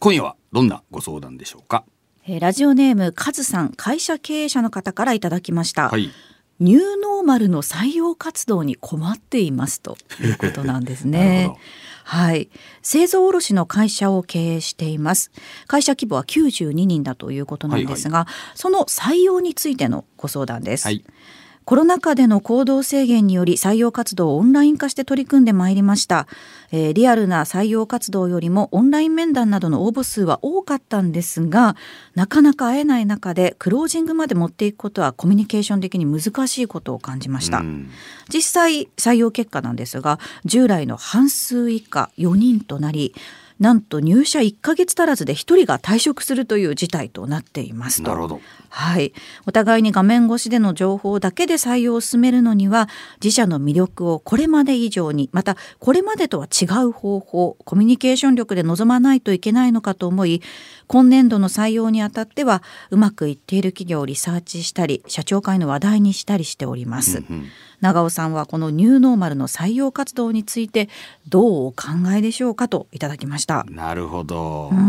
今夜はどんなご相談でしょうか？えーラジオネームカズさん会社経営者の方からいただきました、はいニューノーマルの採用活動に困っていますということなんですね。はい。製造卸の会社を経営しています。会社規模は92人だということなんですが、その採用についてのご相談です。はいコロナ禍での行動制限により採用活動をオンライン化して取り組んでまいりました、えーリアルな採用活動よりもオンライン面談などの応募数は多かったんですがなかなか会えない中でクロージングまで持っていくことはコミュニケーション的に難しいことを感じました、うん。実際採用結果なんですが従来の半数以下4人となりなんと入社1ヶ月足らずで1人が退職するという事態となっていますと。なるほど。はい、お互いに画面越しでの情報だけで採用を進めるのには自社の魅力をこれまで以上にまたこれまでとは違う方法コミュニケーション力で臨まないといけないのかと思い今年度の採用にあたってはうまくいっている企業をリサーチしたり社長会の話題にしたりしております。うん長尾さんはこのニューノーマルの採用活動についてどうお考えでしょうかといただきました。なるほど、うんう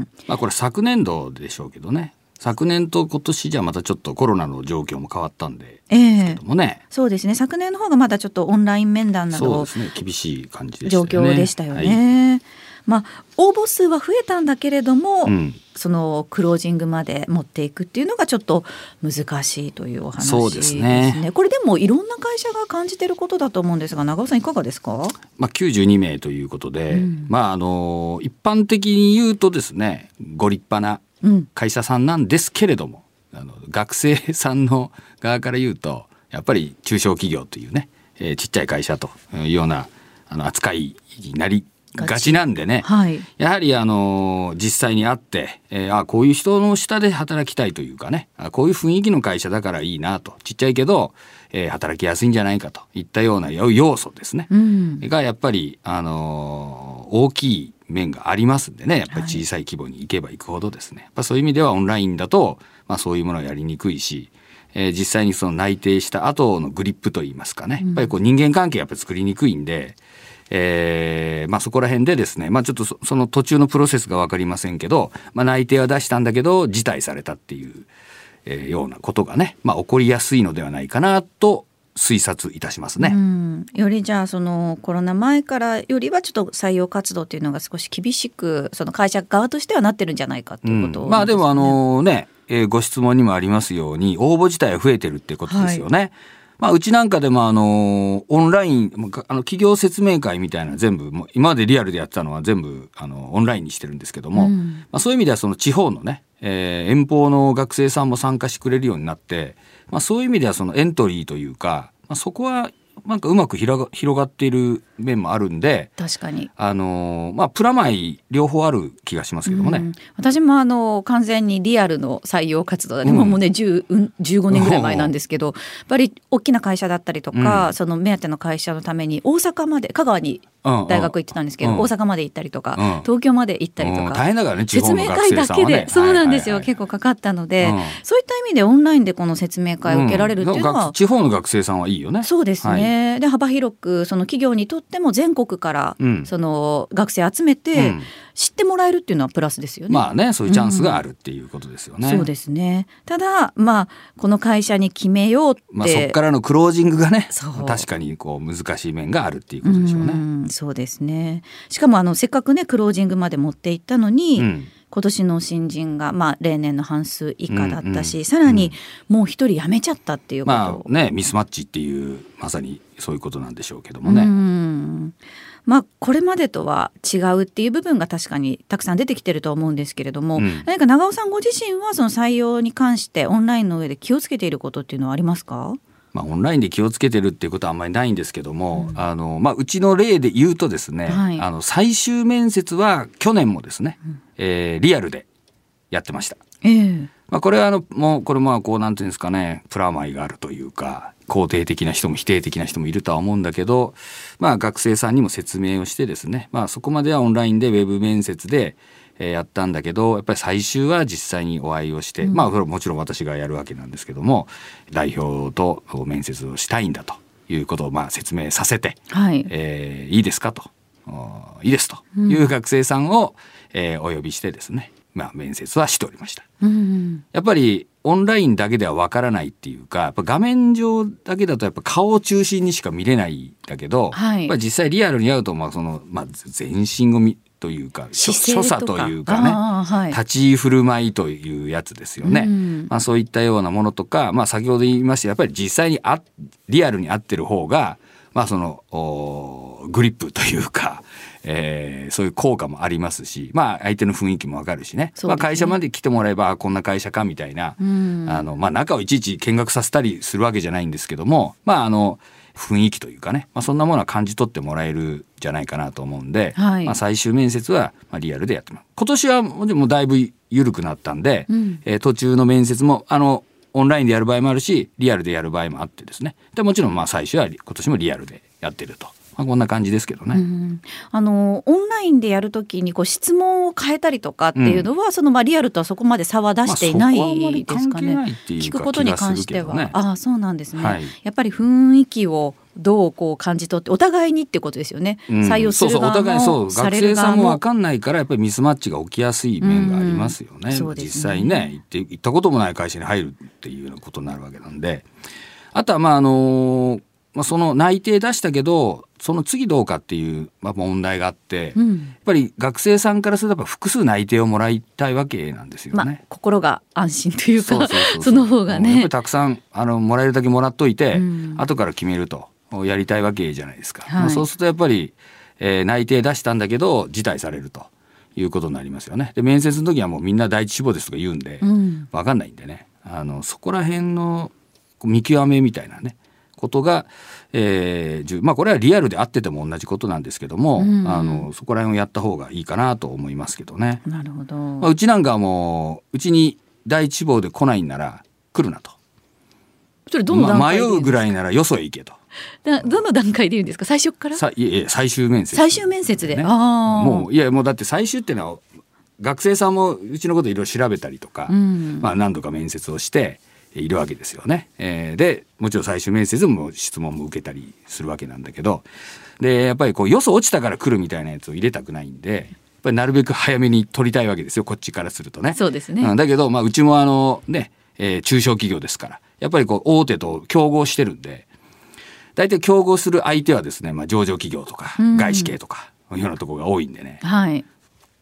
ん。まあこれ昨年度でしょうけどね。昨年と今年じゃまたちょっとコロナの状況も変わったんでええ。けどもね、そうですね。昨年の方がまだちょっとオンライン面談などそうですね。厳しい感じでした状況でしたよはい。ね。まあ応募数は増えたんだけれども、うん。そのクロージングまで持っていくっていうのがちょっと難しいというお話そうですね。これでもいろんな会社が感じてることだと思うんですが長尾さんいかがですか？まあ、92名ということで、うん。まああの一般的に言うとですねご立派なうん。会社さんなんですけれどもあの学生さんの側から言うとやっぱり中小企業というね、えーちっちゃい会社というようなあの扱いになりがちなんでね、はい。やはりあの実際に会って、えーあこういう人の下で働きたいというかね。あこういう雰囲気の会社だからいいなと。ちっちゃいけど、えー働きやすいんじゃないかといったような要要素ですね、うん。がやっぱりあの大きい面がありますんでね。やっぱり小さい規模に行けば行くほどですね、やっぱそういう意味ではオンラインだと、まあ、そういうものはやりにくいし、えー実際にその内定した後のグリップといいますかね。やっぱりこう人間関係やっぱり作りにくいんで。えーまあ、そこら辺でですね、まあ、ちょっとそその途中のプロセスが分かりませんけど、まあ、内定は出したんだけど辞退されたっていう、えーようなことがね、まあ、起こりやすいのではないかなと推察いたしますね。うん、よりじゃあそのコロナ前からよりはちょっと採用活動っていうのが少し厳しくその会社側としてはなってるんじゃないかっていうこと、うんまあでもあのね、えーご質問にもありますように応募自体は増えてるってことですよね。まあうちなんかでもあのオンラインあの企業説明会みたいなの全部もう今までリアルでやってたのは全部あのオンラインにしてるんですけども、うん。まあ、そういう意味ではその地方のね、えー遠方の学生さんも参加してくれるようになって、まあ、そういう意味ではそのエントリーというか、まあ、そこはなんかうまく広が広がっている面もあるんで、確かに。あのーまあプラマイ両方ある気がしますけどもね。うん。私もあの完全にリアルの採用活動で、うん。もうもうね10うん15年ぐらい前なんですけどやっぱり大きな会社だったりとか、うん。その目当ての会社のために大阪まで香川にうんうん大学行ってたんですけど、うん。大阪まで行ったりとか、うん。東京まで行ったりとうん。か、大変だからね地説方の学明会だ生さんはね。けで、そうなんですよ、結構かかったので、うん。そういった意味でオンラインでこの説明会を受けられるっていうのは、地方の学生さんはいいよね。そうですね、で幅広くその企業にとっても全国からうん。その学生集めてうん知ってもらえるっていうのはプラスですよね。まあねそういうチャンスがあるっていうことですよね。そうですねただまあこの会社に決めようって、まあそこからのクロージングがね確かにこう難しい面があるっていうことでしょうね。んそうですねしかもあのせっかくねクロージングまで持っていったのに、うん今年の新人が、まあ、例年の半数以下だったし、うんうんさらにもう一人辞めちゃったっていうことを、まあねミスマッチっていうまさにそういうことなんでしょうけどもうね。んまあこれまでとは違うっていう部分が確かにたくさん出てきてると思うんですけれども、うん。何か長尾さんご自身はその採用に関してオンラインの上で気をつけていることっていうのはありますか？まあ、オンラインで気をつけてるっていうことはあんまりないんですけども、あのまあ、うちの例で言うとですね、はい。あの最終面接は去年もですね、えーリアルでやってました。ええ。まあ、これはあのもうこれまあこうなんていうんですかねプラマイがあるというか肯定的な人も否定的な人もいるとは思うんだけど、まあ、学生さんにも説明をしてですね、まあ、そこまではオンラインでウェブ面接で、えーやったんだけどやっぱり最終は実際にお会いをして、まあそれはもちろん私がやるわけなんですけども代表と面接をしたいんだということをまあ説明させて、はい、えーいいですかと。いいですと。いう学生さんを、えーお呼びしてですね、まあ、面接はしておりました。うん。やっぱりオンラインだけではわからないっていうかやっぱ画面上だけだとやっぱ顔を中心にしか見れないんだけど、はい。やっぱり実際リアルに会うとまあその、まあ、全身を見というか所姿勢所とか。作というかね、はい。立ち居振る舞いというやつですよね。うん。まあ、そういったようなものとか、まあ、先ほど言いましたやっぱり実際にあリアルに合ってる方が、まあ、そのおグリップというか、えーそういう効果もありますし、まあ、相手の雰囲気もわかるしね。ね。まあ、会社まで来てもらえばあこんな会社かみたいな、うん。あのまあ、中をいちいち見学させたりするわけじゃないんですけども、まあ、あの雰囲気というかね、まあ、そんなものは感じ取ってもらえるんじゃないかなと思うんで、はい。まあ、最終面接はまあリアルでやってます。今年はもうでもだいぶ緩くなったんで、うん。えー途中の面接もあのオンラインでやる場合もあるしリアルでやる場合もあってですね。でもちろんまあ最終は今年もリアルでやってると、まあ、こんな感じですけどね。うんあのオンラインでやるときにこう質問を変えたりとかっていうのは、そのまあリアルとはそこまで差は出していないですかね。聞くことに関しては、ね。ああそうなんですね、はい。やっぱり雰囲気をどうこう感じ取ってお互いにってことですよね、うん。採用するそうそうそう学生さんも分かんないからやっぱりミスマッチが起きやすい面がありますよね,、うん。ね。実際ね行って行ったこともない会社に入るっていうようなことになるわけなんで。あとはまああのまあ、その内定出したけどその次どうかっていう、まあ、問題があって、やっうんぱり学生さんからするとやっぱ複数内定をもらいたいわけなんですよまあね。心が安心というかそうそうそうそう。その方がね。やっぱりたくさんあのもらえるだけもらっといて、うん。後から決めるとやりたいわけじゃないですか、はい。まあそうするとやっぱり、えー内定出したんだけど辞退されるということになりますよね。で面接の時はもうみんな第一志望ですとか言うんで、うん。分かんないんでね。あのそこら辺の見極めみたいなねことが、えー重まあこれはリアルであってても同じことなんですけども、うん。あのそこら辺をやった方がいいかなと思いますけどね。なるほど、まあ、うちなんかはもううちに第一志望で来ないんなら来るなと。それどの段ま迷うぐらいならよそへ行けと。だどの段階で言うんですか？最初から？さいえ最終面接、最終面接で、あもういやもうだって最終っていうのは学生さんもうちのこといろいろ調べたりとか、うん。まあ、何度か面接をしているわけですよね。えーでもちろん最終面接も質問も受けたりするわけなんだけどでやっぱりこうよそ落ちたから来るみたいなやつを入れたくないんでやっぱりなるべく早めに取りたいわけですよこっちからするとね。そうですね、うんだけど、まあ、うちもあのね、えー中小企業ですからやっぱりこう大手と競合してるんで大体競合する相手はですね、まあ、上場企業とかうん外資系とか、いうようなところが多いんでねはい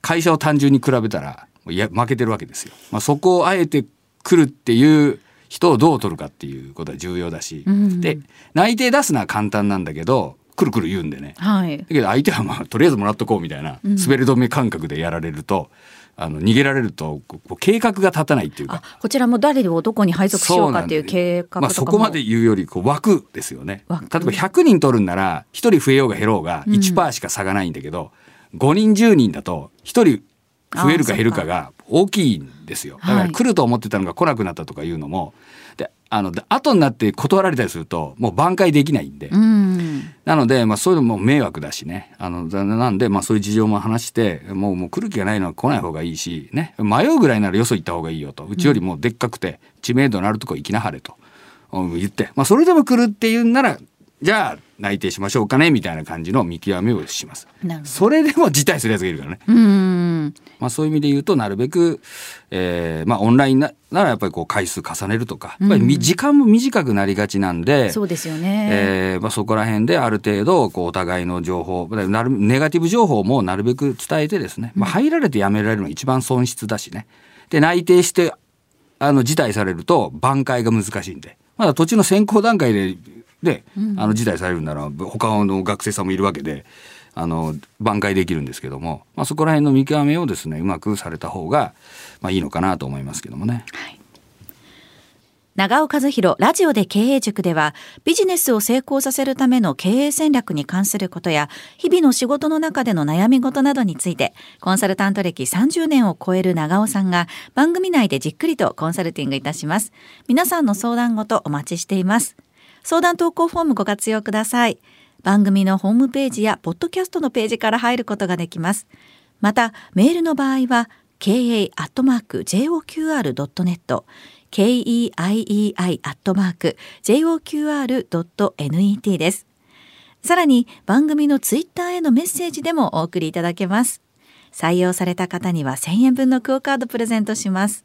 会社を単純に比べたらいや負けてるわけですよ。まあ、そこをあえて来るっていう人をどう取るかっていうことは重要だし、うん。で内定出すのは簡単なんだけど来る来る言うんでね。はい。だけど相手はまあとりあえずもらっとこうみたいなうん。滑り止め感覚でやられると、あの逃げられると計画が立たないっていうか。あこちらも誰をどこに配属しようかっていう計画とかも、まあ、そこまで言うよりこう枠ですよね。例え枠ば100人取るんなら1人増えようが減ろうがうん。1%しか差がないんだけど、5人10人だと1人増えるか減るかが大きいんですよ。だかはいら来ると思ってたのが来なくなったとかいうのもであので後になって断られたりするともう挽回できないんで、うん。なので、まあ、そういうのも迷惑だしね。あのだなんで、まあ、そういう事情も話してもうもう来る気がないのは来ない方がいいし、ね、迷うぐらいならよそ行った方がいいよと。うちよりもでっかくて知名度のあるとこ行きなはれと。うん言って、まあ、それでも来るっていうんならじゃあ内定しましょうかねみたいな感じの見極めをします。それでも辞退するやつがいるからね。うん。まあ、そういう意味で言うとなるべく、えーまあ、オンラインなならやっぱりこう回数重ねるとかやっぱり時間も短くなりがちなんで、そうですよね、えーまあ、そこら辺である程度こうお互いの情報なるネガティブ情報もなるべく伝えてですね、まあ、入られてやめられるのが一番損失だしね。で内定してあの辞退されると挽回が難しいんで。まだ途中の選考段階でで、あの辞退されるなら他の学生さんもいるわけであの挽回できるんですけども、まあ、そこら辺の見極めをですねうまくされた方が、まあ、いいのかなと思いますけどもね。長尾和弘ラジオで経営塾ではビジネスを成功させるための経営戦略に関することや日々の仕事の中での悩み事などについてコンサルタント歴30年を超える長尾さんが番組内でじっくりとコンサルティングいたします。皆さんの相談事お待ちしています相談投稿フォームご活用ください。番組のホームページやポッドキャストのページから入ることができます。またメールの場合は ka.joqr.net keiei.joqr.net です。さらに番組のツイッターへのメッセージでもお送りいただけます。採用された方には1000円分のクオカードプレゼントします。